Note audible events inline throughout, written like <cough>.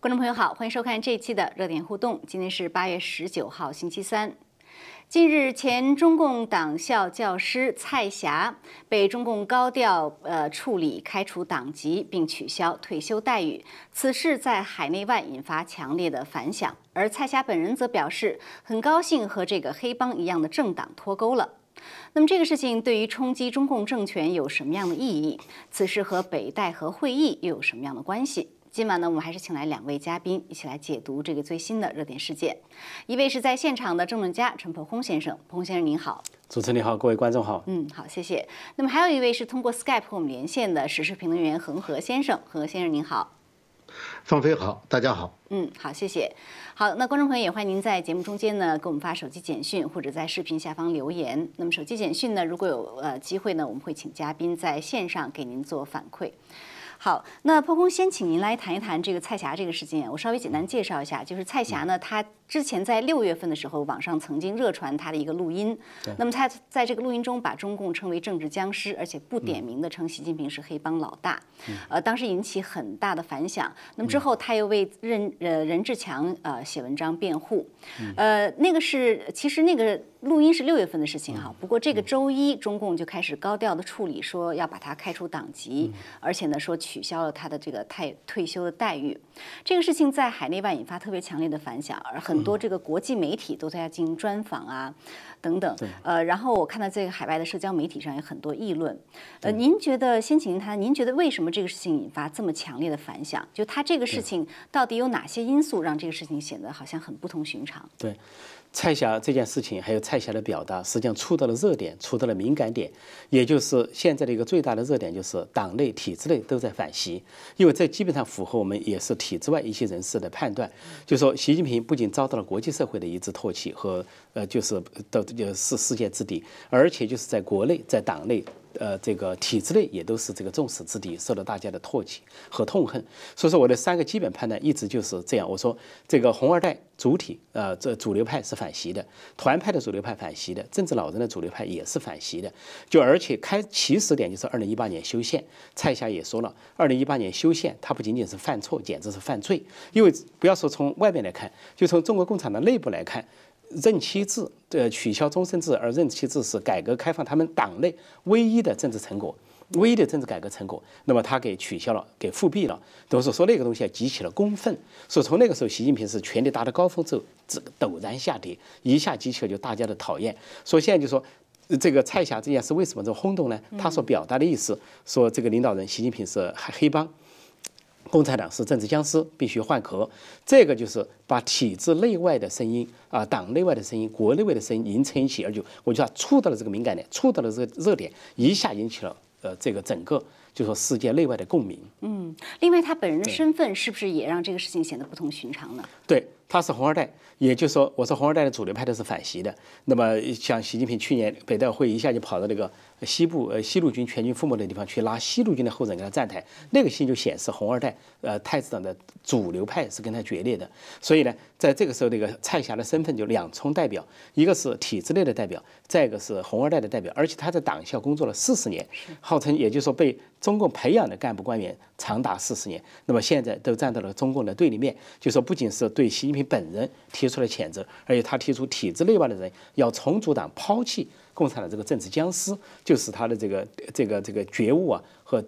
观众朋友好，欢迎收看这一期的热点互动。今天是八月十九号，星期三。近日，前中共党校教师蔡霞被中共高调呃处理，开除党籍，并取消退休待遇。此事在海内外引发强烈的反响，而蔡霞本人则表示很高兴和这个黑帮一样的政党脱钩了。那么，这个事情对于冲击中共政权有什么样的意义？此事和北戴河会议又有什么样的关系？今晚呢，我们还是请来两位嘉宾一起来解读这个最新的热点事件。一位是在现场的政论家陈鹏轰先生，彭先生您好。主持人你好，各位观众好。嗯，好，谢谢。那么还有一位是通过 Skype 和我们连线的时事评论员恒河先生，恒河先生您好。方飞好，大家好。嗯，好，谢谢。好，那观众朋友也欢迎您在节目中间呢给我们发手机简讯，或者在视频下方留言。那么手机简讯呢，如果有呃机会呢，我们会请嘉宾在线上给您做反馈。好，那破空先请您来谈一谈这个蔡霞这个事件。我稍微简单介绍一下，就是蔡霞呢，她之前在六月份的时候，网上曾经热传她的一个录音。那么她在这个录音中把中共称为政治僵尸，而且不点名的称习近平是黑帮老大。呃，当时引起很大的反响。那么之后她又为任呃任志强呃写文章辩护。呃，那个是其实那个。录音是六月份的事情哈，不过这个周一中共就开始高调的处理，说要把他开除党籍，而且呢说取消了他的这个太退休的待遇。这个事情在海内外引发特别强烈的反响，而很多这个国际媒体都在进行专访啊，等等。呃，然后我看到这个海外的社交媒体上有很多议论。呃，您觉得先请您谈，您觉得为什么这个事情引发这么强烈的反响？就他这个事情到底有哪些因素让这个事情显得好像很不同寻常？对。蔡霞这件事情，还有蔡霞的表达，实际上触到了热点，触到了敏感点，也就是现在的一个最大的热点，就是党内、体制内都在反习，因为这基本上符合我们也是体制外一些人士的判断，就说习近平不仅遭到了国际社会的一致唾弃和呃，就是的就是世界之敌，而且就是在国内，在党内。呃，这个体制内也都是这个众矢之的，受到大家的唾弃和痛恨。所以说，我的三个基本判断一直就是这样。我说，这个红二代主体，呃，这主流派是反习的，团派的主流派反习的，政治老人的主流派也是反习的。就而且开起始点就是二零一八年修宪，蔡霞也说了，二零一八年修宪，它不仅仅是犯错，简直是犯罪。因为不要说从外面来看，就从中国共产党内部来看。任期制呃取消终身制，而任期制是改革开放他们党内唯一的政治成果，唯一的政治改革成果。那么他给取消了，给复辟了，都是说那个东西啊激起了公愤。所以从那个时候，习近平是权力达到高峰之后，这个陡然下跌，一下激起了就大家的讨厌。所以现在就说这个蔡霞这件事为什么这么轰动呢？他所表达的意思，说这个领导人习近平是黑帮。共产党是政治僵尸，必须换壳。这个就是把体制内外的声音啊，党内外的声音，国内外的声音凝成一起，而就我就要触到了这个敏感点，触到了这个热点，一下引起了呃这个整个就说世界内外的共鸣。嗯，另外他本人的身份是不是也让这个事情显得不同寻常呢？对，他是红二代，也就是说，我说红二代的主流派都是反习的。那么像习近平去年北戴会一下就跑到那个。西部呃西路军全军覆没的地方去拉西路军的后人给他站台，那个信就显示红二代呃太子党的主流派是跟他决裂的。所以呢，在这个时候，那个蔡霞的身份就两重代表，一个是体制内的代表，再一个是红二代的代表。而且他在党校工作了四十年，号称也就是说被中共培养的干部官员长达四十年。那么现在都站到了中共的对立面，就说不仅是对习近平本人提出了谴责，而且他提出体制内外的人要重组党，抛弃。共产党这个政治僵尸，就是他的这个这个这个觉悟啊和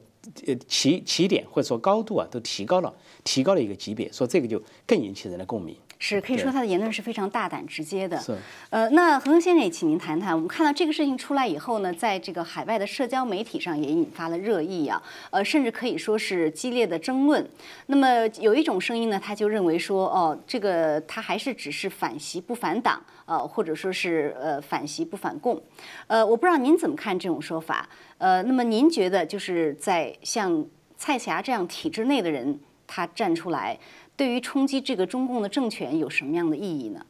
呃起起点或者说高度啊都提高了，提高了一个级别，说这个就更引起人的共鸣。是可以说他的言论是非常大胆直接的。是。呃，那恒恒先生也请您谈谈，我们看到这个事情出来以后呢，在这个海外的社交媒体上也引发了热议啊，呃，甚至可以说是激烈的争论。那么有一种声音呢，他就认为说，哦，这个他还是只是反习不反党，呃，或者说是呃反习不反共。呃，我不知道您怎么看这种说法。呃，那么您觉得就是在像蔡霞这样体制内的人，他站出来。对于冲击这个中共的政权有什么样的意义呢？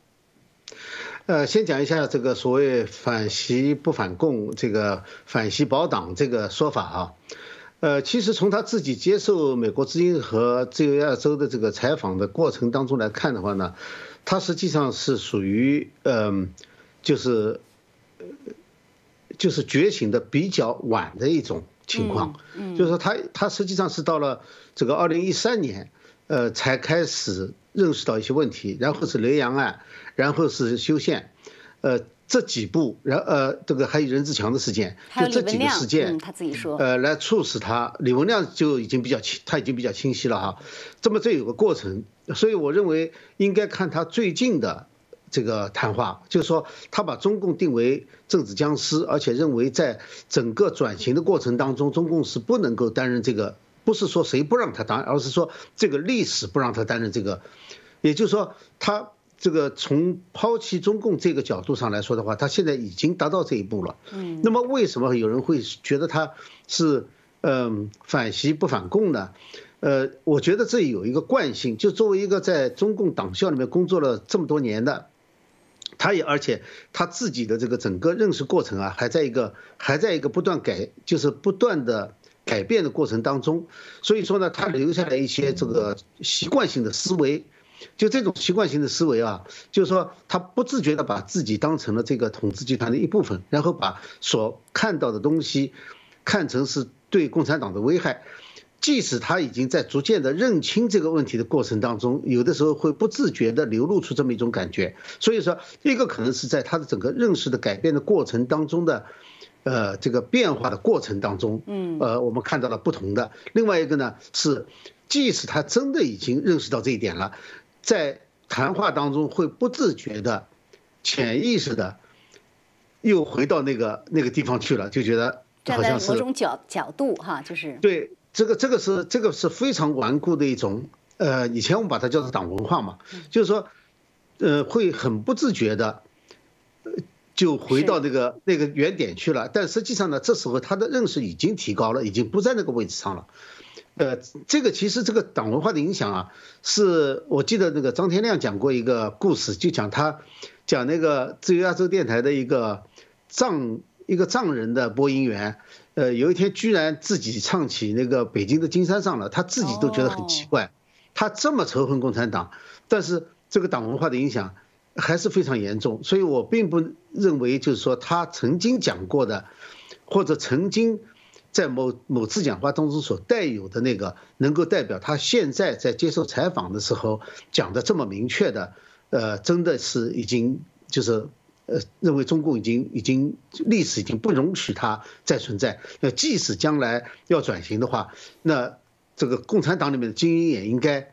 呃，先讲一下这个所谓反习不反共，这个反习保党这个说法啊。呃，其实从他自己接受美国之音和自由亚洲的这个采访的过程当中来看的话呢，他实际上是属于嗯，就是就是觉醒的比较晚的一种情况。嗯，就是说他他实际上是到了这个二零一三年。呃，才开始认识到一些问题，然后是雷洋案，然后是修宪，呃，这几步，然呃，这个还有任志强的事件，就这几个事件，他自己说，呃，来促使他李文亮就已经比较清，他已经比较清晰了哈。这么这有个过程，所以我认为应该看他最近的这个谈话，就是说他把中共定为政治僵尸，而且认为在整个转型的过程当中，中共是不能够担任这个。不是说谁不让他当，而是说这个历史不让他担任这个，也就是说，他这个从抛弃中共这个角度上来说的话，他现在已经达到这一步了。嗯。那么为什么有人会觉得他是嗯反习不反共呢？呃，我觉得这有一个惯性，就作为一个在中共党校里面工作了这么多年的，他也而且他自己的这个整个认识过程啊，还在一个还在一个不断改，就是不断的。改变的过程当中，所以说呢，他留下来一些这个习惯性的思维，就这种习惯性的思维啊，就是说他不自觉的把自己当成了这个统治集团的一部分，然后把所看到的东西看成是对共产党的危害，即使他已经在逐渐的认清这个问题的过程当中，有的时候会不自觉的流露出这么一种感觉。所以说，一个可能是在他的整个认识的改变的过程当中的。呃，这个变化的过程当中，嗯，呃，我们看到了不同的。另外一个呢是，即使他真的已经认识到这一点了，在谈话当中会不自觉的、潜意识的，又回到那个那个地方去了，就觉得好像是某种角角度哈，就是对这个这个是这个是非常顽固的一种，呃，以前我们把它叫做党文化嘛，就是说，呃，会很不自觉的。就回到那个那个原点去了，但实际上呢，这时候他的认识已经提高了，已经不在那个位置上了。呃，这个其实这个党文化的影响啊，是我记得那个张天亮讲过一个故事，就讲他讲那个自由亚洲电台的一个藏一个藏人的播音员，呃，有一天居然自己唱起那个北京的金山上了，他自己都觉得很奇怪，他这么仇恨共产党，但是这个党文化的影响。还是非常严重，所以我并不认为，就是说他曾经讲过的，或者曾经在某某次讲话当中所带有的那个，能够代表他现在在接受采访的时候讲的这么明确的，呃，真的是已经就是呃，认为中共已经已经历史已经不容许他再存在。那即使将来要转型的话，那这个共产党里面的精英也应该。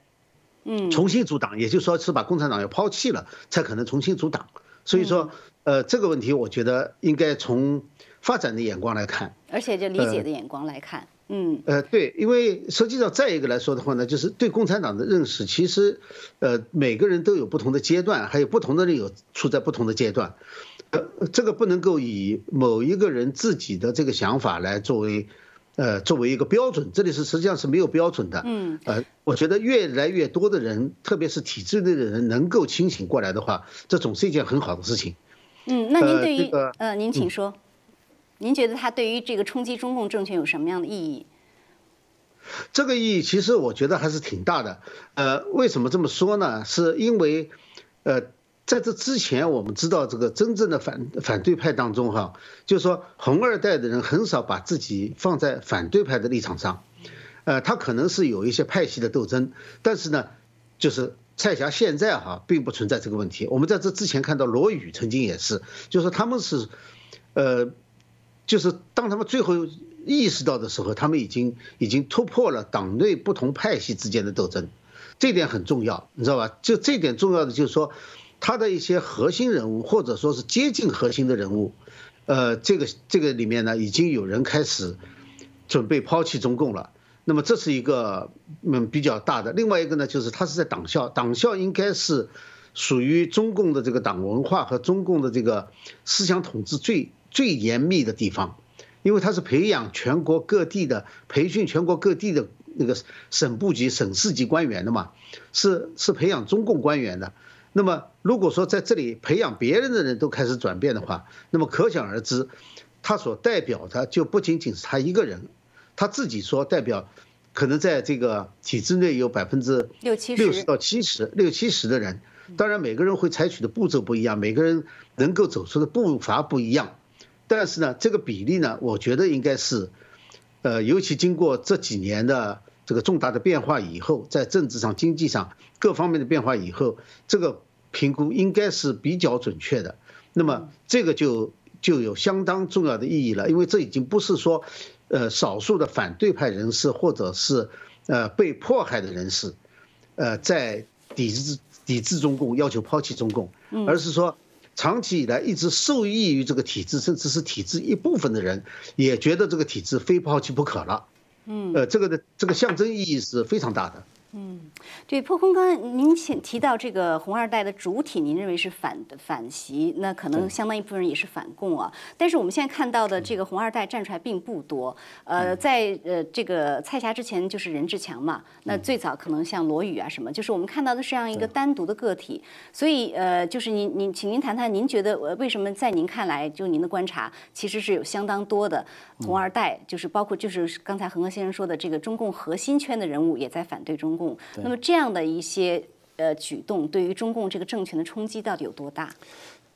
嗯，重新组党，也就是说是把共产党要抛弃了，才可能重新组党。所以说，呃，这个问题我觉得应该从发展的眼光来看，而且就理解的眼光来看，嗯，呃，对，因为实际上再一个来说的话呢，就是对共产党的认识，其实，呃，每个人都有不同的阶段，还有不同的人有处在不同的阶段，呃，这个不能够以某一个人自己的这个想法来作为。呃，作为一个标准，这里是实际上是没有标准的。嗯，呃，我觉得越来越多的人，特别是体制内的人，能够清醒过来的话，这总是一件很好的事情。嗯，那您对于呃，您请说，您觉得他对于这个冲击中共政权有什么样的意义？这个意义其实我觉得还是挺大的。呃，为什么这么说呢？是因为，呃。在这之前，我们知道这个真正的反反对派当中，哈，就是说红二代的人很少把自己放在反对派的立场上，呃，他可能是有一些派系的斗争，但是呢，就是蔡霞现在哈并不存在这个问题。我们在这之前看到罗宇曾经也是，就是他们是，呃，就是当他们最后意识到的时候，他们已经已经突破了党内不同派系之间的斗争，这点很重要，你知道吧？就这点重要的就是说。他的一些核心人物，或者说是接近核心的人物，呃，这个这个里面呢，已经有人开始准备抛弃中共了。那么这是一个嗯比较大的。另外一个呢，就是他是在党校，党校应该是属于中共的这个党文化和中共的这个思想统治最最严密的地方，因为他是培养全国各地的、培训全国各地的那个省部级、省市级官员的嘛，是是培养中共官员的。那么，如果说在这里培养别人的人都开始转变的话，那么可想而知，他所代表的就不仅仅是他一个人，他自己说代表，可能在这个体制内有百分之六七十、六十到七十、六七十的人，当然每个人会采取的步骤不一样，每个人能够走出的步伐不一样，但是呢，这个比例呢，我觉得应该是，呃，尤其经过这几年的。这个重大的变化以后，在政治上、经济上各方面的变化以后，这个评估应该是比较准确的。那么这个就就有相当重要的意义了，因为这已经不是说，呃，少数的反对派人士或者是呃被迫害的人士，呃，在抵制抵制中共、要求抛弃中共，而是说长期以来一直受益于这个体制，甚至是体制一部分的人，也觉得这个体制非抛弃不可了。嗯，呃，这个的这个象征意义是非常大的。嗯，对，破空，刚才您提提到这个红二代的主体，您认为是反反袭，那可能相当一部分人也是反共啊。但是我们现在看到的这个红二代站出来并不多。呃，在呃这个蔡霞之前就是任志强嘛，那最早可能像罗宇啊什么，就是我们看到的是这样一个单独的个体。所以呃，就是您您，请您谈谈，您觉得为什么在您看来，就您的观察，其实是有相当多的红二代，就是包括就是刚才恒河先生说的这个中共核心圈的人物也在反对中。共，那么这样的一些呃举动，对于中共这个政权的冲击到底有多大？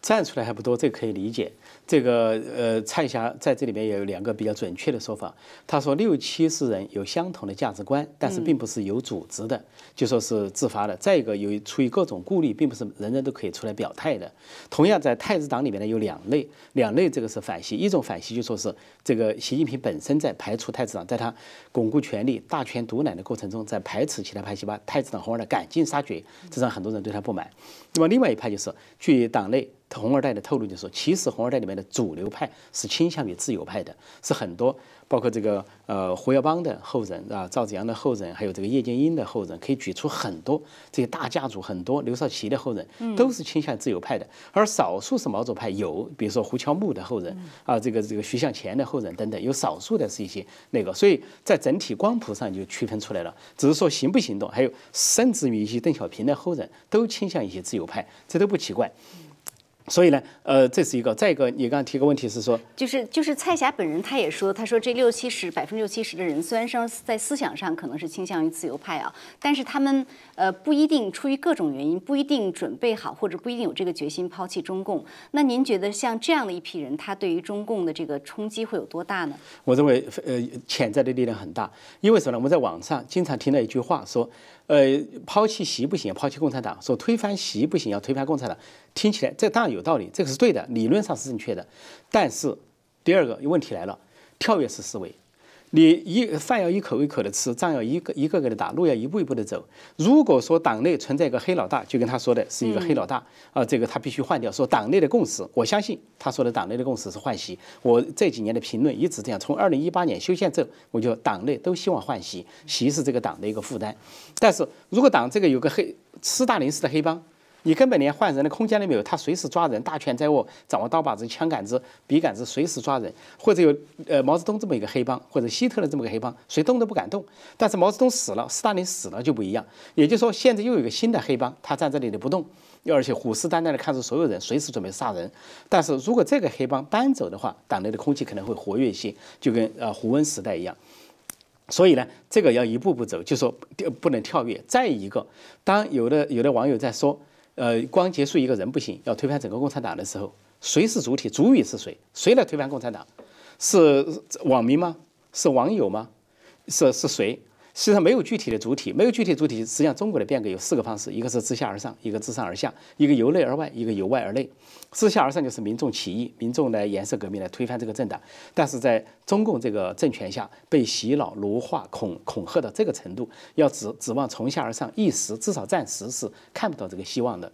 站出来还不多，这可以理解。这个呃，蔡霞在这里面也有两个比较准确的说法。他说六七十人有相同的价值观，但是并不是有组织的，就说是自发的。再一个，由于出于各种顾虑，并不是人人都可以出来表态的。同样，在太子党里面呢，有两类，两类这个是反习。一种反习就说是这个习近平本身在排除太子党，在他巩固权力、大权独揽的过程中，在排斥其他派系，把太子党红二代赶尽杀绝，这让很多人对他不满。那么另外一派就是据党内。红二代的透露就是说，其实红二代里面的主流派是倾向于自由派的，是很多包括这个呃胡耀邦的后人啊，赵子阳的后人，还有这个叶剑英的后人，可以举出很多这些大家族，很多刘少奇的后人，都是倾向自由派的。而少数是毛左派，有比如说胡乔木的后人啊，这个这个徐向前的后人等等，有少数的是一些那个，所以在整体光谱上就区分出来了。只是说行不行动，还有甚至于一些邓小平的后人都倾向一些自由派，这都不奇怪。所以呢，呃，这是一个。再一个，你刚刚提个问题是说，就是就是蔡霞本人，他也说，他说这六七十百分之六七十的人，虽然说在思想上可能是倾向于自由派啊，但是他们呃不一定出于各种原因，不一定准备好，或者不一定有这个决心抛弃中共。那您觉得像这样的一批人，他对于中共的这个冲击会有多大呢？我认为，呃，潜在的力量很大。因为什么呢？我们在网上经常听到一句话说。呃，抛弃习不行，抛弃共产党；说推翻习不行，要推翻共产党。听起来这当然有道理，这个是对的，理论上是正确的。但是第二个问题来了，跳跃式思维。你一饭要一口一口的吃，仗要一个一个个的打，路要一步一步的走。如果说党内存在一个黑老大，就跟他说的是一个黑老大啊，这个他必须换掉。说党内的共识，我相信他说的党内的共识是换席。我这几年的评论一直这样，从二零一八年修宪之后，我就党内都希望换席，席是这个党的一个负担。但是如果党这个有个黑斯大林式的黑帮。你根本连换人的空间都没有，他随时抓人，大权在握，掌握刀把子、枪杆子、笔杆子，随时抓人。或者有呃毛泽东这么一个黑帮，或者希特勒这么个黑帮，谁动都不敢动。但是毛泽东死了，斯大林死了就不一样。也就是说，现在又有一个新的黑帮，他站在这里不动，而且虎视眈眈的看着所有人，随时准备杀人。但是如果这个黑帮搬走的话，党内的空气可能会活跃一些，就跟呃胡温时代一样。所以呢，这个要一步步走，就说不能跳跃。再一个，当有的有的网友在说。呃，光结束一个人不行，要推翻整个共产党的时候，谁是主体？主语是谁？谁来推翻共产党？是网民吗？是网友吗？是是谁？实际上没有具体的主体，没有具体主体。实际上，中国的变革有四个方式：一个是自下而上，一个自上而下，一个由内而外，一个由外而内。自下而上就是民众起义，民众来颜色革命来推翻这个政党。但是在中共这个政权下，被洗脑、奴化、恐恐吓到这个程度，要指指望从下而上，一时至少暂时是看不到这个希望的。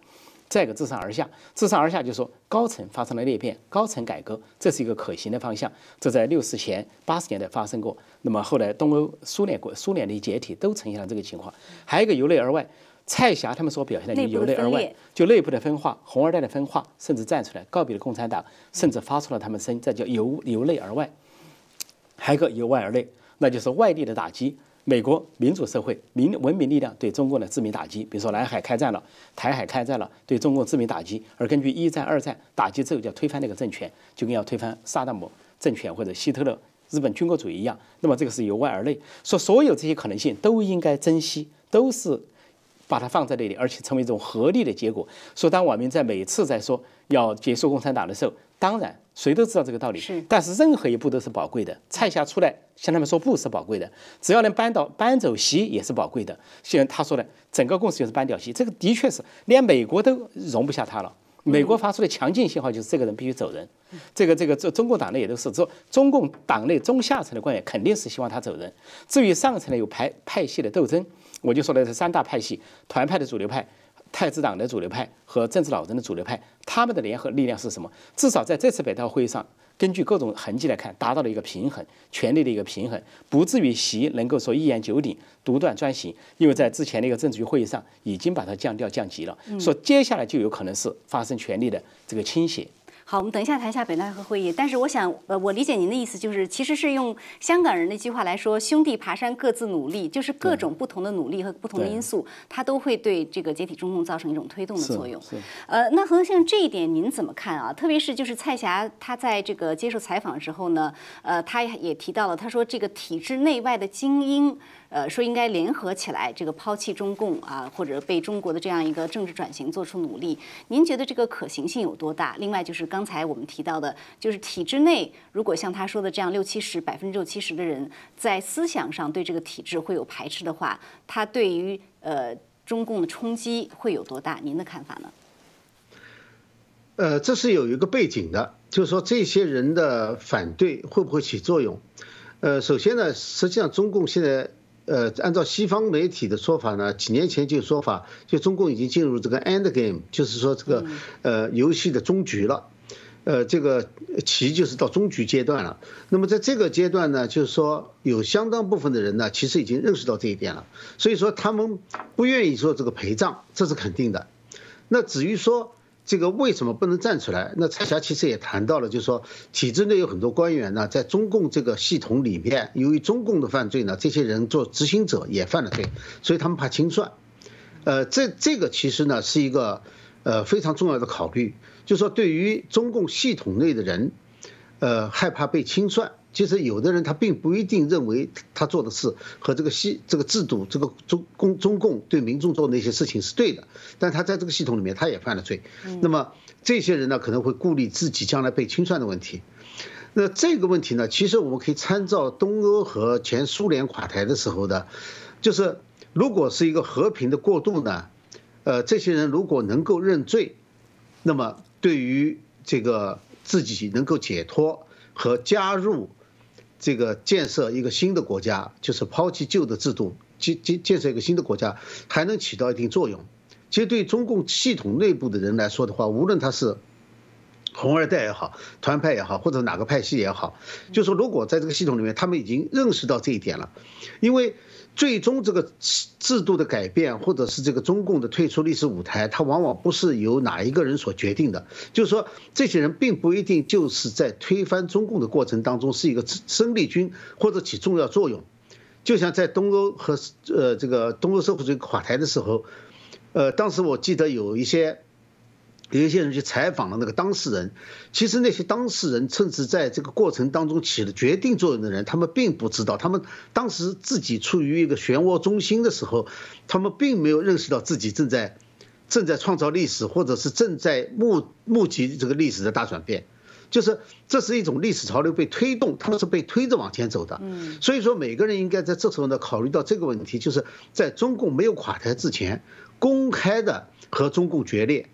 再一个自上而下，自上而下就是说高层发生了裂变，高层改革，这是一个可行的方向。这在六十前、八十年代发生过。那么后来东欧、苏联国、苏联的解体都呈现了这个情况。还有一个由内而外，蔡霞他们所表现的就由内而外，就内部的分化，红二代的分化，甚至站出来告别了共产党，甚至发出了他们声，这叫由由内而外。还有一个由外而内，那就是外力的打击。美国民主社会、民文明力量对中共的致命打击，比如说南海开战了，台海开战了，对中共致命打击。而根据一战、二战打击之后，就要推翻那个政权，就跟要推翻萨达姆政权或者希特勒日本军国主义一样。那么这个是由外而内，说所有这些可能性都应该珍惜，都是把它放在那里，而且成为一种合力的结果。所以，当网民在每次在说要结束共产党的时候，当然谁都知道这个道理。是，但是任何一步都是宝贵的。蔡霞出来向他们说不是宝贵的，只要能搬到搬走席也是宝贵的。现在他说的整个共识就是搬掉席，这个的确是连美国都容不下他了。美国发出的强劲信号就是这个人必须走人。这个这个这中共党内也都是说，中共党内中下层的官员肯定是希望他走人。至于上层呢，有派派系的斗争，我就说的是三大派系：团派的主流派、太子党的主流派和政治老人的主流派。他们的联合力量是什么？至少在这次北大会议上。根据各种痕迹来看，达到了一个平衡，权力的一个平衡，不至于习能够说一言九鼎，独断专行。因为在之前的一个政治局会议上，已经把它降调降级了，说接下来就有可能是发生权力的这个倾斜。好，我们等一下谈一下北戴河会议。但是我想，呃，我理解您的意思，就是其实是用香港人的一句话来说：“兄弟爬山各自努力”，就是各种不同的努力和不同的因素，它都会对这个解体中共造成一种推动的作用。呃，那何先生这一点您怎么看啊？特别是就是蔡霞她在这个接受采访的时候呢，呃，她也提到了，她说这个体制内外的精英。呃，说应该联合起来，这个抛弃中共啊，或者被中国的这样一个政治转型做出努力。您觉得这个可行性有多大？另外就是刚才我们提到的，就是体制内如果像他说的这样六七十百分之六七十的人在思想上对这个体制会有排斥的话，他对于呃中共的冲击会有多大？您的看法呢？呃，这是有一个背景的，就是说这些人的反对会不会起作用？呃，首先呢，实际上中共现在。呃，按照西方媒体的说法呢，几年前就说法，就中共已经进入这个 end game，就是说这个呃游戏的终局了，呃，这个棋就是到终局阶段了。那么在这个阶段呢，就是说有相当部分的人呢，其实已经认识到这一点了，所以说他们不愿意做这个陪葬，这是肯定的。那至于说。这个为什么不能站出来？那蔡霞其实也谈到了，就是说体制内有很多官员呢，在中共这个系统里面，由于中共的犯罪呢，这些人做执行者也犯了罪，所以他们怕清算。呃，这这个其实呢是一个呃非常重要的考虑，就是说对于中共系统内的人，呃害怕被清算。其实有的人他并不一定认为他做的事和这个系这个制度这个中共中共对民众做的那些事情是对的，但他在这个系统里面他也犯了罪。那么这些人呢可能会顾虑自己将来被清算的问题。那这个问题呢，其实我们可以参照东欧和前苏联垮台的时候的，就是如果是一个和平的过渡呢，呃，这些人如果能够认罪，那么对于这个自己能够解脱和加入。这个建设一个新的国家，就是抛弃旧的制度，建建建设一个新的国家，还能起到一定作用。其实对中共系统内部的人来说的话，无论他是红二代也好，团派也好，或者哪个派系也好，就说如果在这个系统里面，他们已经认识到这一点了，因为。最终这个制度的改变，或者是这个中共的退出历史舞台，它往往不是由哪一个人所决定的。就是说，这些人并不一定就是在推翻中共的过程当中是一个生力军或者起重要作用。就像在东欧和呃这个东欧社会主义垮台的时候，呃，当时我记得有一些。有一些人去采访了那个当事人，其实那些当事人甚至在这个过程当中起了决定作用的人，他们并不知道，他们当时自己处于一个漩涡中心的时候，他们并没有认识到自己正在正在创造历史，或者是正在目目击这个历史的大转变，就是这是一种历史潮流被推动，他们是被推着往前走的。嗯，所以说每个人应该在这时候呢考虑到这个问题，就是在中共没有垮台之前，公开的和中共决裂。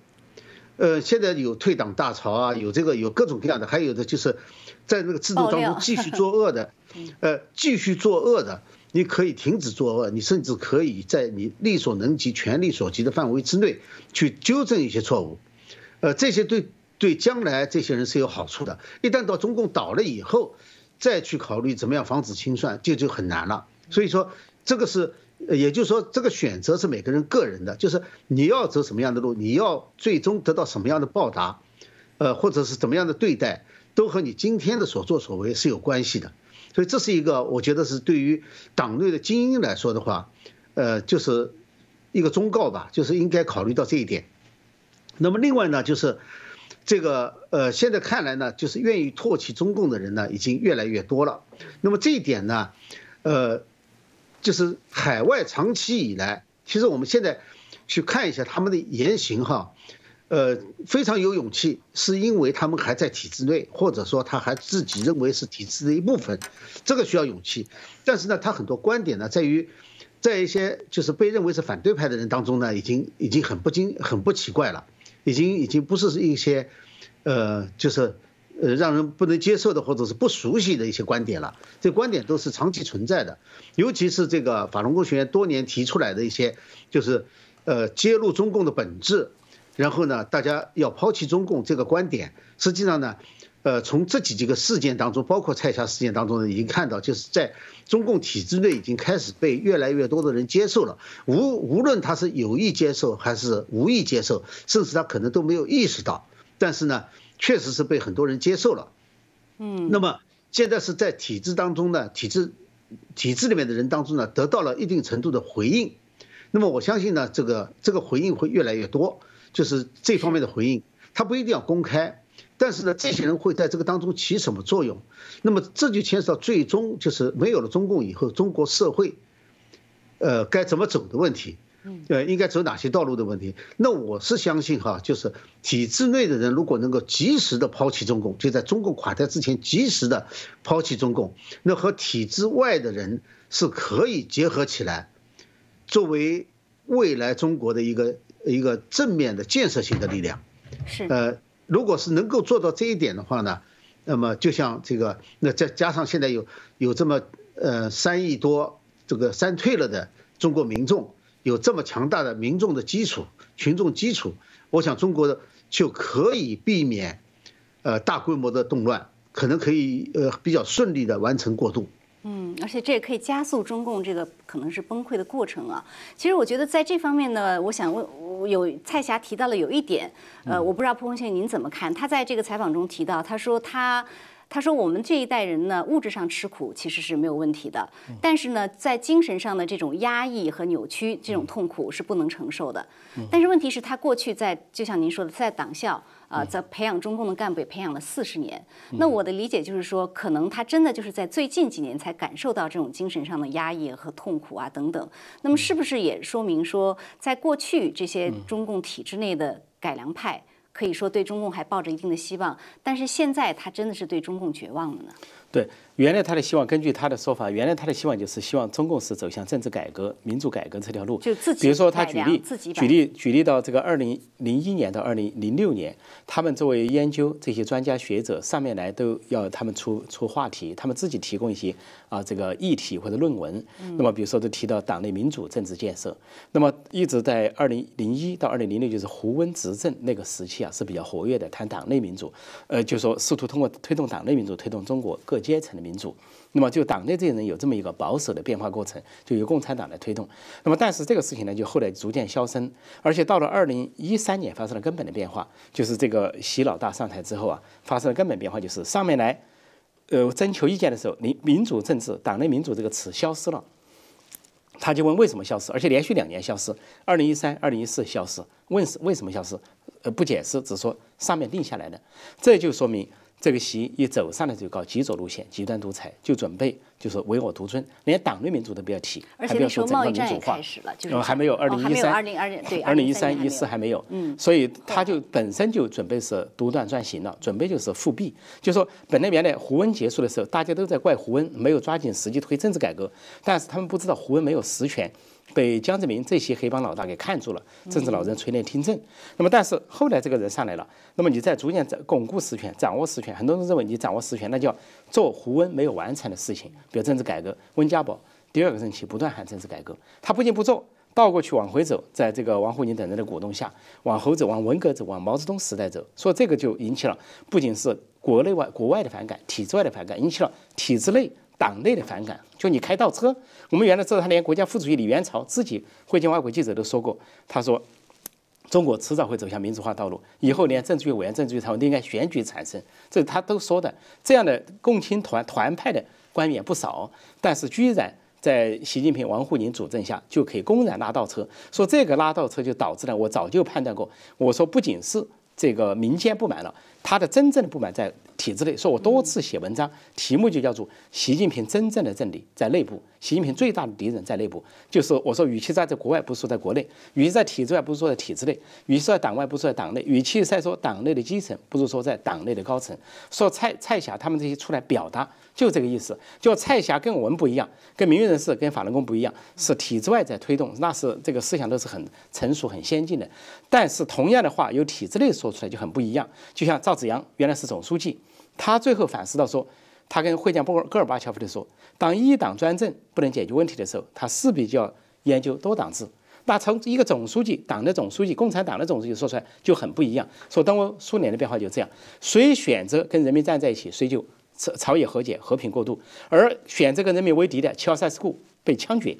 呃，现在有退党大潮啊，有这个有各种各样的，还有的就是在那个制度当中继续作恶的，呃，继续作恶的，你可以停止作恶，你甚至可以在你力所能及、权力所及的范围之内去纠正一些错误，呃，这些对对将来这些人是有好处的。一旦到中共倒了以后，再去考虑怎么样防止清算，就就很难了。所以说，这个是。也就是说，这个选择是每个人个人的，就是你要走什么样的路，你要最终得到什么样的报答，呃，或者是怎么样的对待，都和你今天的所作所为是有关系的。所以这是一个，我觉得是对于党内的精英来说的话，呃，就是一个忠告吧，就是应该考虑到这一点。那么另外呢，就是这个呃，现在看来呢，就是愿意唾弃中共的人呢，已经越来越多了。那么这一点呢，呃。就是海外长期以来，其实我们现在去看一下他们的言行哈，呃，非常有勇气，是因为他们还在体制内，或者说他还自己认为是体制的一部分，这个需要勇气。但是呢，他很多观点呢，在于在一些就是被认为是反对派的人当中呢，已经已经很不经很不奇怪了，已经已经不是一些，呃，就是。呃，让人不能接受的或者是不熟悉的一些观点了，这观点都是长期存在的，尤其是这个法轮功学员多年提出来的一些，就是呃揭露中共的本质，然后呢，大家要抛弃中共这个观点，实际上呢，呃，从这几几个事件当中，包括蔡霞事件当中呢，已经看到，就是在中共体制内已经开始被越来越多的人接受了，无无论他是有意接受还是无意接受，甚至他可能都没有意识到，但是呢。确实是被很多人接受了，嗯，那么现在是在体制当中呢，体制体制里面的人当中呢，得到了一定程度的回应，那么我相信呢，这个这个回应会越来越多，就是这方面的回应，他不一定要公开，但是呢，这些人会在这个当中起什么作用？那么这就牵涉到最终就是没有了中共以后，中国社会，呃，该怎么走的问题。呃，应该走哪些道路的问题？那我是相信哈，就是体制内的人如果能够及时的抛弃中共，就在中共垮台之前及时的抛弃中共，那和体制外的人是可以结合起来，作为未来中国的一个一个正面的建设性的力量。是。呃，如果是能够做到这一点的话呢，那么就像这个，那再加上现在有有这么呃三亿多这个三退了的中国民众。有这么强大的民众的基础、群众基础，我想中国的就可以避免，呃，大规模的动乱，可能可以呃比较顺利的完成过渡。嗯，而且这也可以加速中共这个可能是崩溃的过程啊。其实我觉得在这方面呢，我想问，有蔡霞提到了有一点，呃，我不知道蒲先生您怎么看？他在这个采访中提到，他说他。他说：“我们这一代人呢，物质上吃苦其实是没有问题的，但是呢，在精神上的这种压抑和扭曲，这种痛苦是不能承受的。但是问题是，他过去在就像您说的，在党校啊，在培养中共的干部也培养了四十年。那我的理解就是说，可能他真的就是在最近几年才感受到这种精神上的压抑和痛苦啊等等。那么是不是也说明说，在过去这些中共体制内的改良派？”可以说对中共还抱着一定的希望，但是现在他真的是对中共绝望了呢？对。原来他的希望，根据他的说法，原来他的希望就是希望中共是走向政治改革、民主改革这条路。就自己比如说他举例，举例举例到这个二零零一年到二零零六年，他们作为研究这些专家学者上面来都要他们出出话题，他们自己提供一些啊这个议题或者论文。那么比如说都提到党内民主政治建设。那么一直在二零零一到二零零六，就是胡温执政那个时期啊是比较活跃的，谈党内民主，呃就说试图通过推动党内民主，推动中国各阶层的。民主，那么就党内这些人有这么一个保守的变化过程，就由共产党来推动。那么但是这个事情呢，就后来逐渐消声，而且到了二零一三年发生了根本的变化，就是这个习老大上台之后啊，发生了根本变化，就是上面来，呃，征求意见的时候，民民主政治、党内民主这个词消失了。他就问为什么消失，而且连续两年消失，二零一三、二零一四消失，问是为什么消失？呃，不解释，只说上面定下来的，这就说明。这个习一走上来就搞极左路线、极端独裁，就准备就是唯我独尊，连党内民主都不要提，还不要说整个民主化。嗯，还没有二零一三，二零二对，二零一三一四还没有。嗯，所以他就本身就准备是独断专行了，准备就是复辟。就说本来原来胡温结束的时候，大家都在怪胡温没有抓紧时机推政治改革，但是他们不知道胡温没有实权。被江泽民这些黑帮老大给看住了，政治老人垂帘听政。那么，但是后来这个人上来了，那么你在逐渐在巩固实权、掌握实权。很多人认为你掌握实权，那叫做胡温没有完成的事情，比如政治改革。温家宝第二个任期不断喊政治改革，他不仅不做，倒过去往回走，在这个王沪宁等人的鼓动下，往后走，往文革走，往毛泽东时代走。所以这个就引起了不仅是国内外、国外的反感，体制外的反感，引起了体制内。党内的反感，就你开倒车。我们原来知道，他连国家副主席李元朝自己会见外国记者都说过，他说中国迟早会走向民主化道路，以后连政治局委员、政治局常委都应该选举产生，这他都说的。这样的共青团团派的官员不少，但是居然在习近平、王沪宁主政下就可以公然拉倒车，说这个拉倒车就导致了我早就判断过，我说不仅是这个民间不满了，他的真正的不满在。体制内，说我多次写文章，题目就叫做“习近平真正的政理在内部”。习近平最大的敌人在内部，就是我说，与其在在国外，不是说在国内；与其在体制外，不是说在体制内；与其在党外，不是在党内；与其在说党内的基层，不如说在党内的高层。说蔡蔡霞他们这些出来表达，就这个意思。就蔡霞跟我们不一样，跟名誉人士、跟法轮功不一样，是体制外在推动，那是这个思想都是很成熟、很先进的。但是同样的话，由体制内说出来就很不一样。就像赵子阳原来是总书记，他最后反思到说。他跟会见波戈尔巴乔夫的说：“当一党专政不能解决问题的时候，他势必就要研究多党制。那从一个总书记，党的总书记，共产党的总书记说出来就很不一样。说当我苏联的变化就这样，谁选择跟人民站在一起，谁就朝朝野和解，和平过渡；而选择跟人民为敌的乔塞斯库被枪决，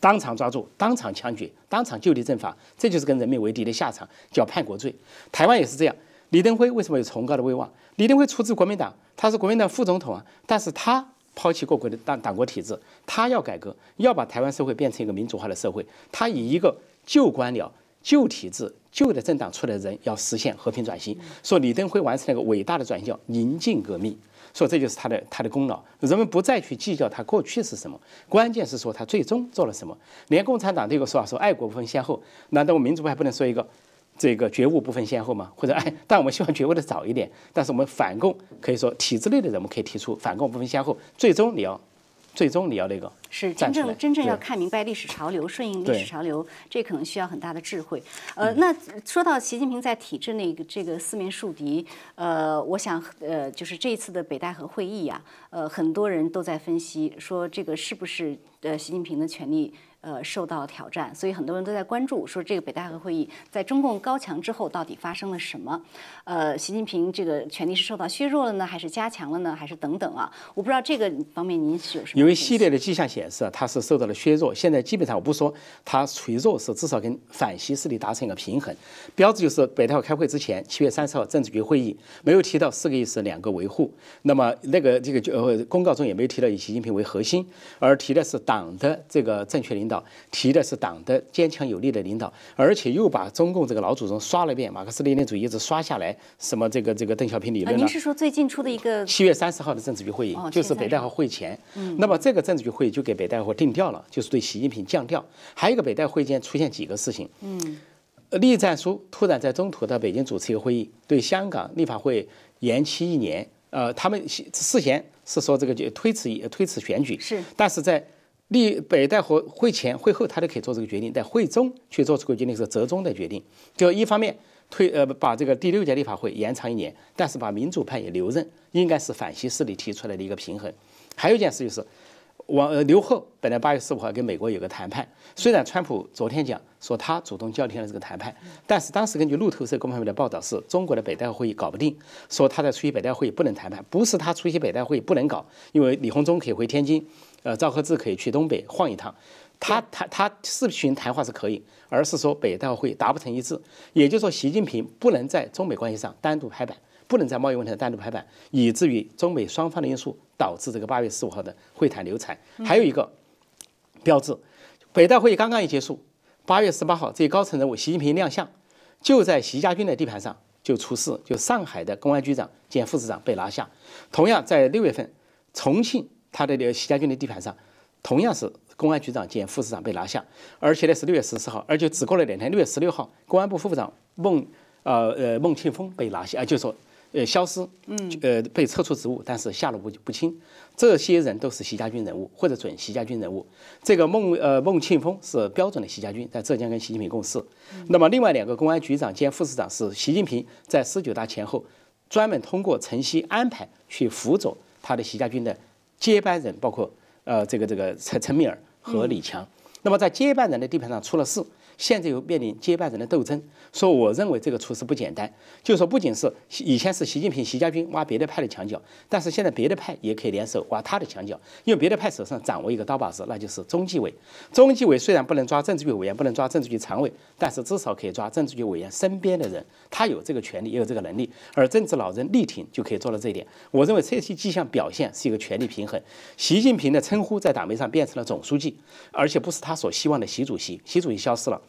当场抓住，当场枪决，当场就地正法，这就是跟人民为敌的下场，叫叛国罪。台湾也是这样。李登辉为什么有崇高的威望？李登辉出自国民党。”他是国民党副总统啊，但是他抛弃过国的党党国体制，他要改革，要把台湾社会变成一个民主化的社会。他以一个旧官僚、旧体制、旧的政党出来的人，要实现和平转型。说李登辉完成了一个伟大的转型，叫宁静革命。说这就是他的他的功劳。人们不再去计较他过去是什么，关键是说他最终做了什么。连共产党都有个说法，说爱国不分先后，难道我民主派不能说一个？这个觉悟不分先后嘛，或者哎，<laughs> 但我们希望觉悟的早一点。但是我们反共可以说体制内的人，我们可以提出反共不分先后。最终你要，最终你要那个是真正真正要看明白历史潮流，顺应历史潮流，这可能需要很大的智慧。呃，那说到习近平在体制内这个四面树敌，呃，我想呃，就是这一次的北戴河会议呀，呃，很多人都在分析说这个是不是呃习近平的权力。呃，受到挑战，所以很多人都在关注，说这个北戴河会议在中共高墙之后到底发生了什么？呃，习近平这个权力是受到削弱了呢，还是加强了呢，还是等等啊？我不知道这个方面您是有什么？有一系列的迹象显示，他是受到了削弱。现在基本上我不说他处于弱势，至少跟反西势力达成一个平衡。标志就是北戴河开会之前，七月三十号政治局会议没有提到四个意思两个维护，那么那个这个就呃公告中也没有提到以习近平为核心，而提的是党的这个正确领导。提的是党的坚强有力的领导，而且又把中共这个老祖宗刷了一遍，马克思列宁主义一直刷下来，什么这个这个邓小平理论您是说最近出的一个七月三十号的政治局会议，就是北戴河会前。嗯，那么这个政治局会议就给北戴河定调了，就是对习近平降调。还有一个北戴会间出现几个事情。嗯，栗战书突然在中途到北京主持一个会议，对香港立法会延期一年。呃，他们事先是说这个就推迟推迟选举，是，但是在。立北戴河会前会后，他都可以做这个决定，在会中去做出个决定是折中的决定。就一方面推呃把这个第六届立法会延长一年，但是把民主派也留任，应该是反西势力提出来的一个平衡。还有一件事就是，王呃刘鹤本来八月十五号跟美国有个谈判，虽然川普昨天讲说他主动叫停了这个谈判，但是当时根据路透社公开的报道是，中国的北戴河会议搞不定，说他在出席北戴会议不能谈判，不是他出席北戴会议不能搞，因为李鸿忠可以回天津。呃，赵克志可以去东北晃一趟，他他他视频谈话是可以，而是说北戴会达不成一致，也就是说习近平不能在中美关系上单独拍板，不能在贸易问题上单独拍板，以至于中美双方的因素导致这个八月十五号的会谈流产。还有一个标志，北大会议刚刚一结束，八月十八号这些高层人物习近平亮相，就在习家军的地盘上就出事，就上海的公安局长兼副市长被拿下，同样在六月份重庆。他的这个习家军的地盘上，同样是公安局长兼副市长被拿下，而且呢是六月十四号，而且只过了两天，六月十六号，公安部副部长孟呃呃孟庆峰被拿下，啊，就说呃消失，嗯，呃被撤出职务，但是下落不不清。这些人都是习家军人物或者准习家军人物。这个孟呃孟庆峰是标准的习家军，在浙江跟习近平共事。那么另外两个公安局长兼副市长是习近平在十九大前后专门通过晨曦安排去辅佐他的习家军的。接班人包括呃这个这个陈陈敏尔和李强，那么在接班人的地盘上出了事。现在又面临接班人的斗争，说我认为这个处事不简单，就是说不仅是以前是习近平、习家军挖别的派的墙角，但是现在别的派也可以联手挖他的墙角，因为别的派手上掌握一个刀把子，那就是中纪委。中纪委虽然不能抓政治局委员，不能抓政治局常委，但是至少可以抓政治局委员身边的人，他有这个权利，也有这个能力。而政治老人力挺就可以做到这一点。我认为这些迹象表现是一个权力平衡。习近平的称呼在党媒上变成了总书记，而且不是他所希望的习主席，习主席消失了。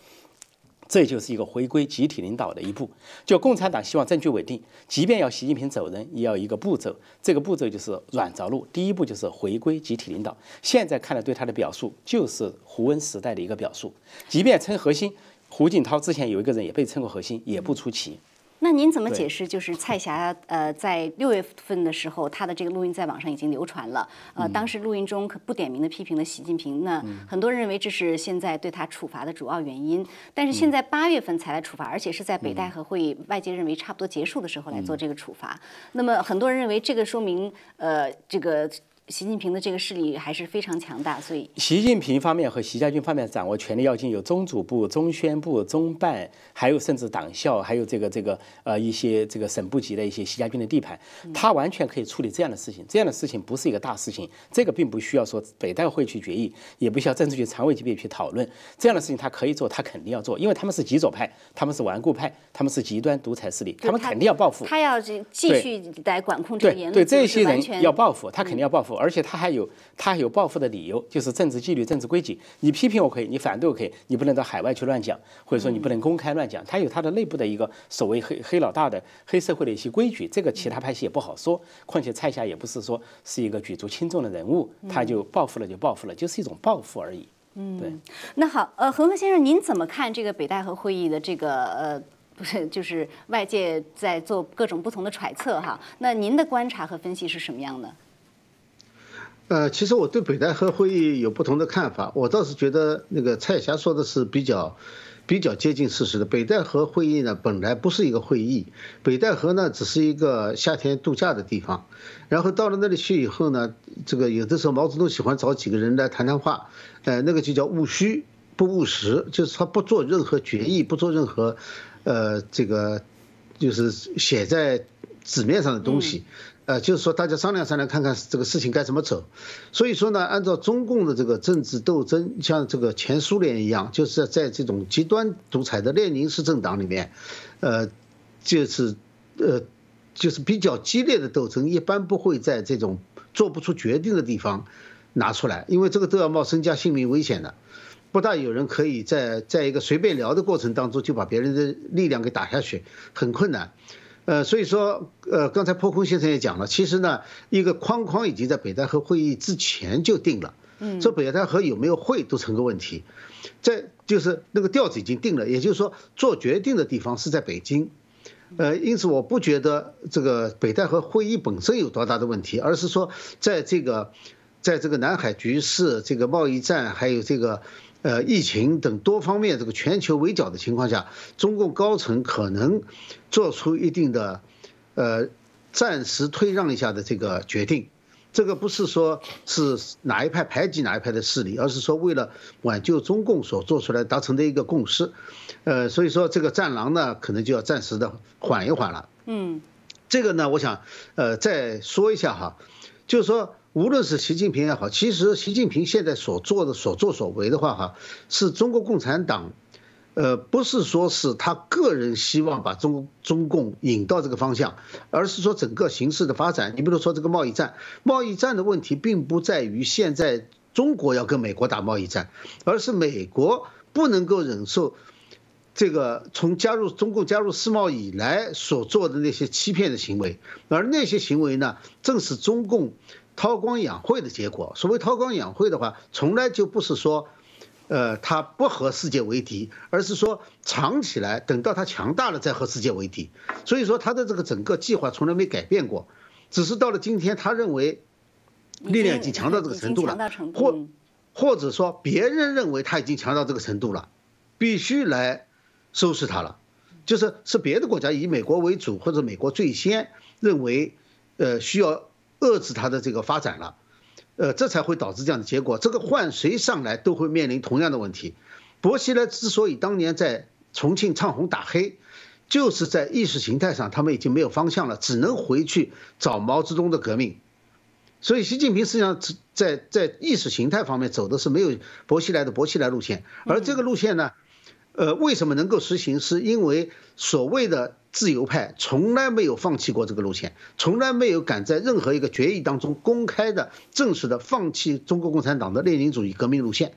这就是一个回归集体领导的一步。就共产党希望政局稳定，即便要习近平走人，也要一个步骤。这个步骤就是软着陆，第一步就是回归集体领导。现在看来对他的表述就是胡温时代的一个表述，即便称核心，胡锦涛之前有一个人也被称过核心，也不出奇。那您怎么解释？就是蔡霞，呃，在六月份的时候，她的这个录音在网上已经流传了。呃，当时录音中可不点名的批评了习近平。那很多人认为这是现在对他处罚的主要原因。但是现在八月份才来处罚，而且是在北戴河会议外界认为差不多结束的时候来做这个处罚。那么很多人认为这个说明，呃，这个。习近平的这个势力还是非常强大，所以习近平方面和习家军方面掌握权力要经有中组部、中宣部、中办，还有甚至党校，还有这个这个呃一些这个省部级的一些习家军的地盘，他完全可以处理这样的事情。这样的事情不是一个大事情，这个并不需要说北戴会去决议，也不需要政治局常委级别去讨论。这样的事情他可以做，他肯定要做，因为他们是极左派，他们是顽固派，他们是极端独裁势力，他们肯定要报复。他要继续来管控这个言论，对这些人要报复，他肯定要报复。而且他还有他还有报复的理由，就是政治纪律、政治规矩。你批评我可以，你反对我可以，你不能到海外去乱讲，或者说你不能公开乱讲。他有他的内部的一个所谓黑黑老大的黑社会的一些规矩，这个其他派系也不好说。况且蔡霞也不是说是一个举足轻重的人物，他就报复了就报复了，就是一种报复而已。嗯，对。那好，呃，恒河先生，您怎么看这个北戴河会议的这个呃，不是，就是外界在做各种不同的揣测哈？那您的观察和分析是什么样的？呃，其实我对北戴河会议有不同的看法。我倒是觉得那个蔡霞说的是比较比较接近事实的。北戴河会议呢，本来不是一个会议，北戴河呢只是一个夏天度假的地方。然后到了那里去以后呢，这个有的时候毛泽东喜欢找几个人来谈谈话，呃，那个就叫务虚不务实，就是他不做任何决议，不做任何呃这个就是写在纸面上的东西。呃，就是说大家商量商量，看看这个事情该怎么走。所以说呢，按照中共的这个政治斗争，像这个前苏联一样，就是在这种极端独裁的列宁式政党里面，呃，就是呃，就是比较激烈的斗争，一般不会在这种做不出决定的地方拿出来，因为这个都要冒身家性命危险的，不大有人可以在在一个随便聊的过程当中就把别人的力量给打下去，很困难。呃，所以说，呃，刚才破空先生也讲了，其实呢，一个框框已经在北戴河会议之前就定了，嗯，说北戴河有没有会都成个问题，在就是那个调子已经定了，也就是说做决定的地方是在北京，呃，因此我不觉得这个北戴河会议本身有多大的问题，而是说在这个，在这个南海局势、这个贸易战还有这个。呃，疫情等多方面这个全球围剿的情况下，中共高层可能做出一定的呃暂时退让一下的这个决定。这个不是说是哪一派排挤哪一派的势力，而是说为了挽救中共所做出来达成的一个共识。呃，所以说这个战狼呢，可能就要暂时的缓一缓了。嗯，这个呢，我想呃再说一下哈，就是说。无论是习近平也好，其实习近平现在所做的所作所为的话，哈，是中国共产党，呃，不是说是他个人希望把中中共引到这个方向，而是说整个形势的发展。你比如说这个贸易战，贸易战的问题并不在于现在中国要跟美国打贸易战，而是美国不能够忍受这个从加入中共加入世贸以来所做的那些欺骗的行为，而那些行为呢，正是中共。韬光养晦的结果。所谓韬光养晦的话，从来就不是说，呃，他不和世界为敌，而是说藏起来，等到他强大了再和世界为敌。所以说他的这个整个计划从来没改变过，只是到了今天，他认为力量已经强到这个程度了，或或者说别人认为他已经强到这个程度了，必须来收拾他了。就是是别的国家以美国为主，或者美国最先认为，呃，需要。遏制它的这个发展了，呃，这才会导致这样的结果。这个换谁上来都会面临同样的问题。薄熙来之所以当年在重庆唱红打黑，就是在意识形态上他们已经没有方向了，只能回去找毛泽东的革命。所以习近平实际上在在意识形态方面走的是没有薄熙来的薄熙来路线，而这个路线呢？呃，为什么能够实行？是因为所谓的自由派从来没有放弃过这个路线，从来没有敢在任何一个决议当中公开的、正式的放弃中国共产党的列宁主义革命路线，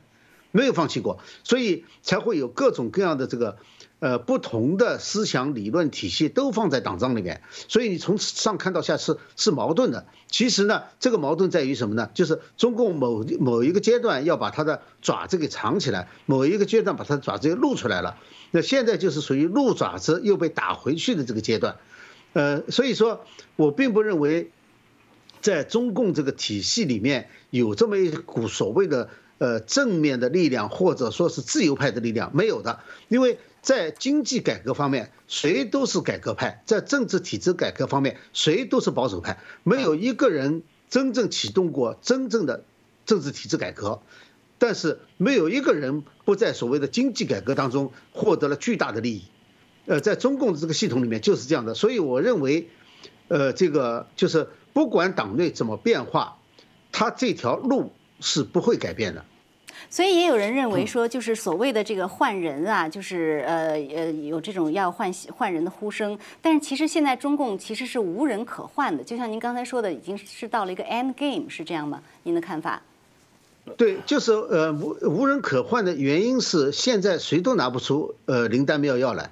没有放弃过，所以才会有各种各样的这个呃，不同的思想理论体系都放在党章里面，所以你从上看到下是是矛盾的。其实呢，这个矛盾在于什么呢？就是中共某某一个阶段要把它的爪子给藏起来，某一个阶段把它的爪子又露出来了。那现在就是属于露爪子又被打回去的这个阶段。呃，所以说我并不认为，在中共这个体系里面有这么一股所谓的呃正面的力量，或者说是自由派的力量，没有的，因为。在经济改革方面，谁都是改革派；在政治体制改革方面，谁都是保守派。没有一个人真正启动过真正的政治体制改革，但是没有一个人不在所谓的经济改革当中获得了巨大的利益。呃，在中共的这个系统里面就是这样的，所以我认为，呃，这个就是不管党内怎么变化，他这条路是不会改变的。所以也有人认为说，就是所谓的这个换人啊，就是呃呃有这种要换换人的呼声。但是其实现在中共其实是无人可换的，就像您刚才说的，已经是到了一个 end game，是这样吗？您的看法？对，就是呃无无人可换的原因是现在谁都拿不出呃灵丹妙药来。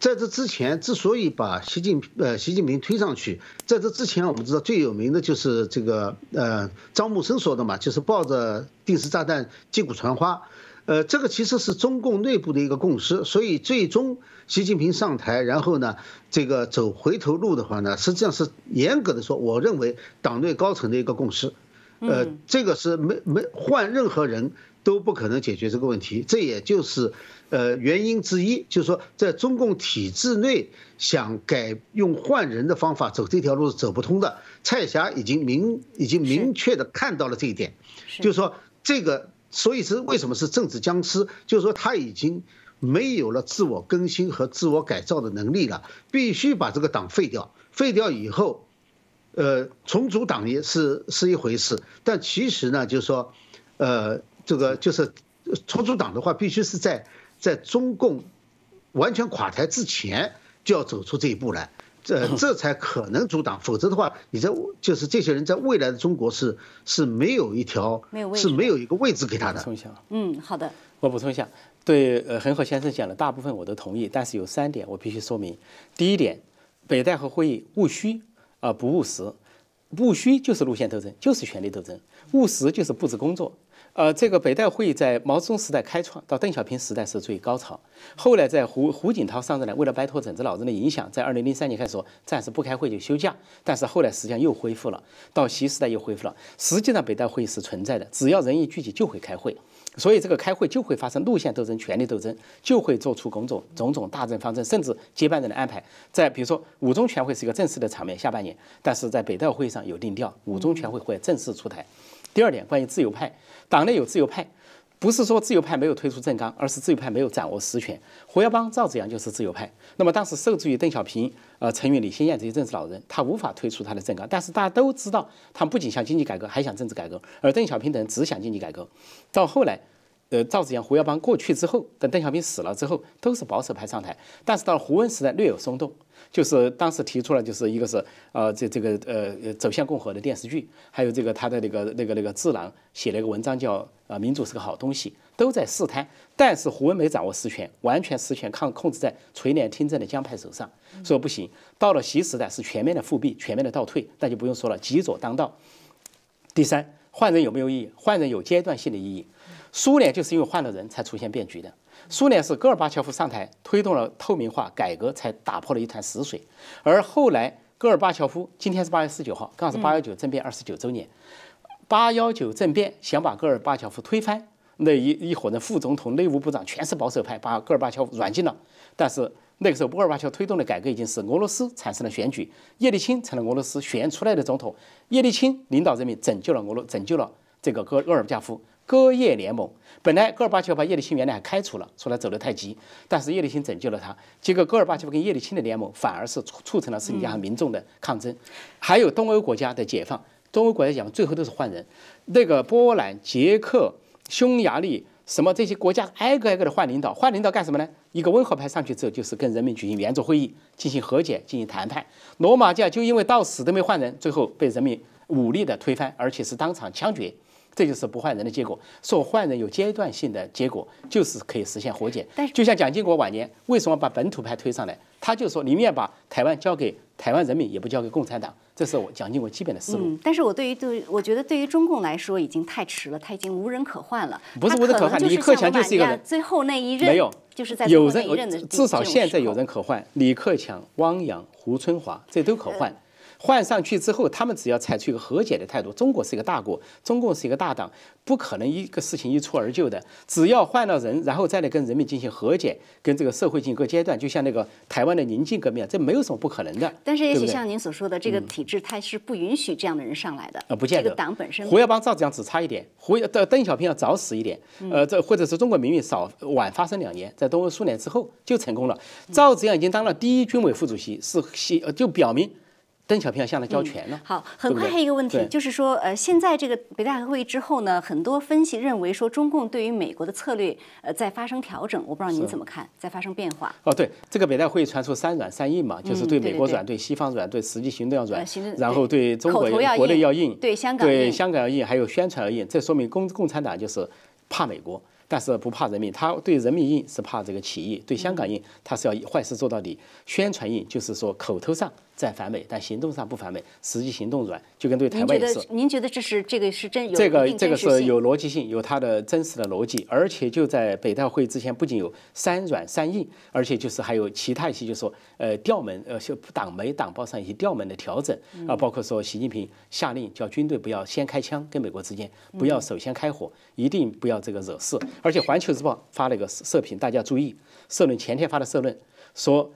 在这之前，之所以把习近呃习近平推上去，在这之前，我们知道最有名的就是这个呃张木生说的嘛，就是抱着定时炸弹击鼓传花，呃，这个其实是中共内部的一个共识。所以最终习近平上台，然后呢，这个走回头路的话呢，实际上是严格的说，我认为党内高层的一个共识，呃，这个是没没换任何人。都不可能解决这个问题，这也就是呃原因之一。就是说，在中共体制内想改用换人的方法走这条路是走不通的。蔡霞已经明已经明确的看到了这一点，就是说这个，所以是为什么是政治僵尸？就是说他已经没有了自我更新和自我改造的能力了，必须把这个党废掉。废掉以后，呃，重组党也是是一回事，但其实呢，就是说，呃。这个就是重组党的话，必须是在在中共完全垮台之前就要走出这一步来，这 <laughs> 这才可能阻挡，否则的话，你在就是这些人在未来的中国是是没有一条是没有一个位置给他的。补充一下，嗯，好的，我补充一下，对，呃，恒河先生讲的大部分我都同意，但是有三点我必须说明。第一点，北戴河会议务虚啊不务实，务虚就是路线斗争，就是权力斗争，务实就是布置工作。呃，这个北戴会议在毛泽东时代开创，到邓小平时代是最高潮。后来在胡胡锦涛上任呢，为了摆脱整治老人的影响，在二零零三年开始说暂时不开会就休假。但是后来实际上又恢复了，到习时代又恢复了。实际上北戴会议是存在的，只要人一聚集就会开会，所以这个开会就会发生路线斗争、权力斗争，就会做出种种种种大政方针，甚至接班人的安排。在比如说五中全会是一个正式的场面，下半年，但是在北戴会上有定调，五中全会会正式出台。第二点，关于自由派，党内有自由派，不是说自由派没有推出政纲，而是自由派没有掌握实权。胡耀邦、赵紫阳就是自由派。那么当时受制于邓小平、呃陈云、李先燕这些政治老人，他无法推出他的政纲。但是大家都知道，他不仅想经济改革，还想政治改革。而邓小平等人只想经济改革。到后来。呃，赵紫阳、胡耀邦过去之后，等邓小平死了之后，都是保守派上台。但是到了胡温时代，略有松动，就是当时提出了，就是一个是呃，这这个呃，走向共和的电视剧，还有这个他的那个那个那个智囊写了一个文章叫啊，民主是个好东西，都在试探。但是胡温没掌握实权，完全实权抗控制在垂帘听政的江派手上，说不行。到了习时代是全面的复辟，全面的倒退，那就不用说了，极左当道。第三，换人有没有意义？换人有阶段性的意义。苏联就是因为换了人才出现变局的。苏联是戈尔巴乔夫上台推动了透明化改革，才打破了一潭死水。而后来戈尔巴乔夫今天是八月十九号，刚好是八幺九政变二十九周年。八幺九政变想把戈尔巴乔夫推翻，那一一伙人副总统、内务部长全是保守派，把戈尔巴乔夫软禁了。但是那个时候戈尔巴乔夫推动的改革已经是俄罗斯产生了选举，叶利钦成了俄罗斯选出来的总统。叶利钦领导人民拯救了俄罗，拯救了这个戈戈尔巴乔夫。戈叶联盟本来戈尔巴乔夫把叶利钦原来还开除了，说他走得太急，但是叶利钦拯救了他。结果戈尔巴乔夫跟叶利钦的联盟反而是促成了世界上民众的抗争。还有东欧国家的解放，东欧国家解放最后都是换人，那个波兰、捷克、匈牙利什么这些国家挨个挨个的换领导，换领导干什么呢？一个温和派上去之后，就是跟人民举行圆桌会议，进行和解，进行谈判。罗马教就因为到死都没换人，最后被人民武力的推翻，而且是当场枪决。这就是不换人的结果。说换人有阶段性的结果，就是可以实现和解。但是就像蒋经国晚年为什么把本土派推上来，他就说宁愿把台湾交给台湾人民，也不交给共产党。这是我蒋经国基本的思路。嗯，但是我对于对，我觉得对于中共来说已经太迟了，他已经无人可换了。不是无人可换李克强就是一个人最后那一任没有，就是在有人，至少现在有人可换，李克强、汪洋、胡春华这都可换。换上去之后，他们只要采取一个和解的态度。中国是一个大国，中共是一个大党，不可能一个事情一蹴而就的。只要换了人，然后再来跟人民进行和解，跟这个社会进行一个阶段，就像那个台湾的宁静革命，这没有什么不可能的。但是也许像您所说的，这个体制它是不允许这样的人上来的。呃，不见得。这个党本身胡耀邦、赵子阳只差一点，胡邓邓小平要早死一点，嗯呃，这或者是中国民运少晚发生两年，在东欧苏联之后就成功了。赵紫阳已经当了第一军委副主席，是西呃就表明邓小平要向他交权了。好，很快还有一个问题，对就是说，呃，现在这个北戴河会议之后呢，很多分析认为说，中共对于美国的策略，呃，在发生调整。我不知道您怎么看，在发生变化。哦，对，这个北戴会议传出三软三硬嘛，就是嗯对美国软，对西方软，对实际行动要软然后对中国要国内要硬，对香港对香港要硬，还有宣传要硬，这说明共共产党就是怕美国。但是不怕人民，他对人民硬是怕这个起义，对香港硬他是要坏事做到底。宣传硬就是说口头上在反美，但行动上不反美，实际行动软，就跟对台湾也是。您觉得这是这个是真有这个这个是有逻辑性，有它的真实的逻辑，而且就在北大会之前，不仅有三软三硬，而且就是还有其他一些，就是说呃调门呃就党媒党报上一些调门的调整嗯啊，包括说习近平下令叫军队不要先开枪，跟美国之间不要首先开火，一定不要这个惹事。而且《环球时报》发了一个社评，大家注意，社论前天发的社论说，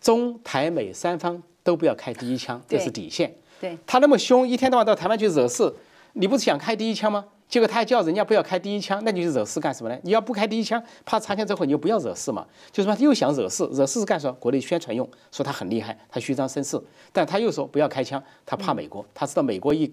中台美三方都不要开第一枪，这是底线。对他那么凶，一天到晚到台湾去惹事，你不是想开第一枪吗？结果他还叫人家不要开第一枪，那你去惹事干什么呢？你要不开第一枪，怕擦枪走火，你就不要惹事嘛。就是说他又想惹事，惹事是干什么？国内宣传用，说他很厉害，他虚张声势，但他又说不要开枪，他怕美国，他知道美国一。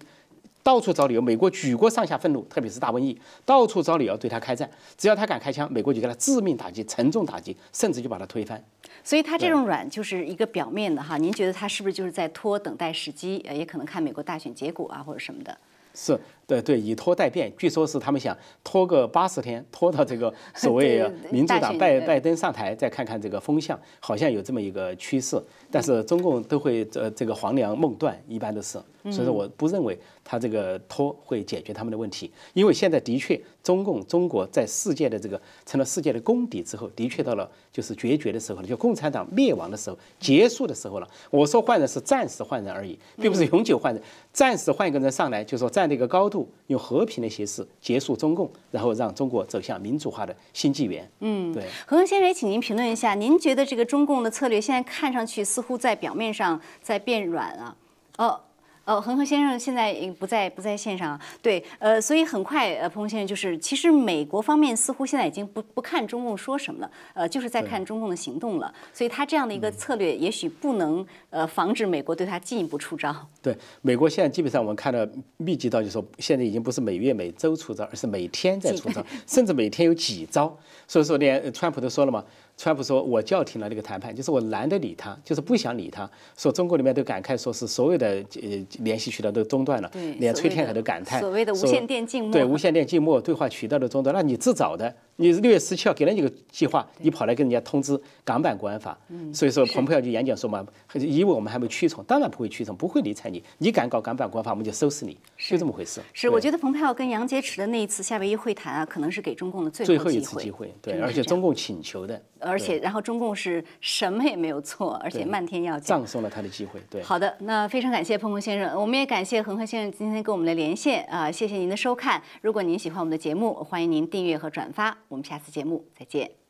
到处找理由，美国举国上下愤怒，特别是大瘟疫，到处找理由对他开战。只要他敢开枪，美国就给他致命打击、沉重打击，甚至就把他推翻。所以它这种软就是一个表面的哈，您觉得它是不是就是在拖等待时机？呃，也可能看美国大选结果啊，或者什么的。是对对，以拖代变，据说是他们想拖个八十天，拖到这个 <laughs> 所谓民主党拜拜登上台，再看看这个风向，好像有这么一个趋势。但是中共都会呃这个黄粱梦断，一般都是，所以说我不认为他这个拖会解决他们的问题，因为现在的确中共中国在世界的这个成了世界的公敌之后，的确到了就是决绝的时候了，就共产党灭亡的时候、结束的时候了。我说换人是暂时换人而已，并不是永久换人，暂时换一个人上来，就说站这个高度，用和平的形式结束中共，然后让中国走向民主化的新纪元。嗯，对。何恒先生也请您评论一下，您觉得这个中共的策略现在看上去似乎在表面上在变软啊？哦。呃，恒河先生现在已不在不在线上，对，呃，所以很快，呃，彭先生就是，其实美国方面似乎现在已经不不看中共说什么了，呃，就是在看中共的行动了，所以他这样的一个策略，也许不能呃防止美国对他进一步出招。对，美国现在基本上我们看到密集到，就是说现在已经不是每月每周出招，而是每天在出招，甚至每天有几招。所以说，连川普都说了嘛，川普说我叫停了这个谈判，就是我懒得理他，就是不想理他。说中国里面都感慨，说是所有的呃联系渠道都中断了对，连崔天凯都感叹，所谓的无线电静默对无线电静默，对话渠道都中断，那你自找的。你六月十七号给了你个计划，你跑来跟人家通知港版国安法，所以说蓬佩奥就演讲说嘛，以为我们还没屈从，当然不会屈从，不会理睬你，你敢搞港版国安法，我们就收拾你，就这么回事。是，我觉得蓬佩奥跟杨洁篪的那一次夏威夷会谈啊，可能是给中共的最最后一次机会，对，而且中共请求的，而且然后中共是什么也没有错，而且漫天要价。葬送了他的机会，对。好的，那非常感谢彭鹏先生，我们也感谢恒河先生今天跟我们的连线啊、谢谢您的收看。如果您喜欢我们的节目，欢迎您订阅和转发。我们下次节目再见。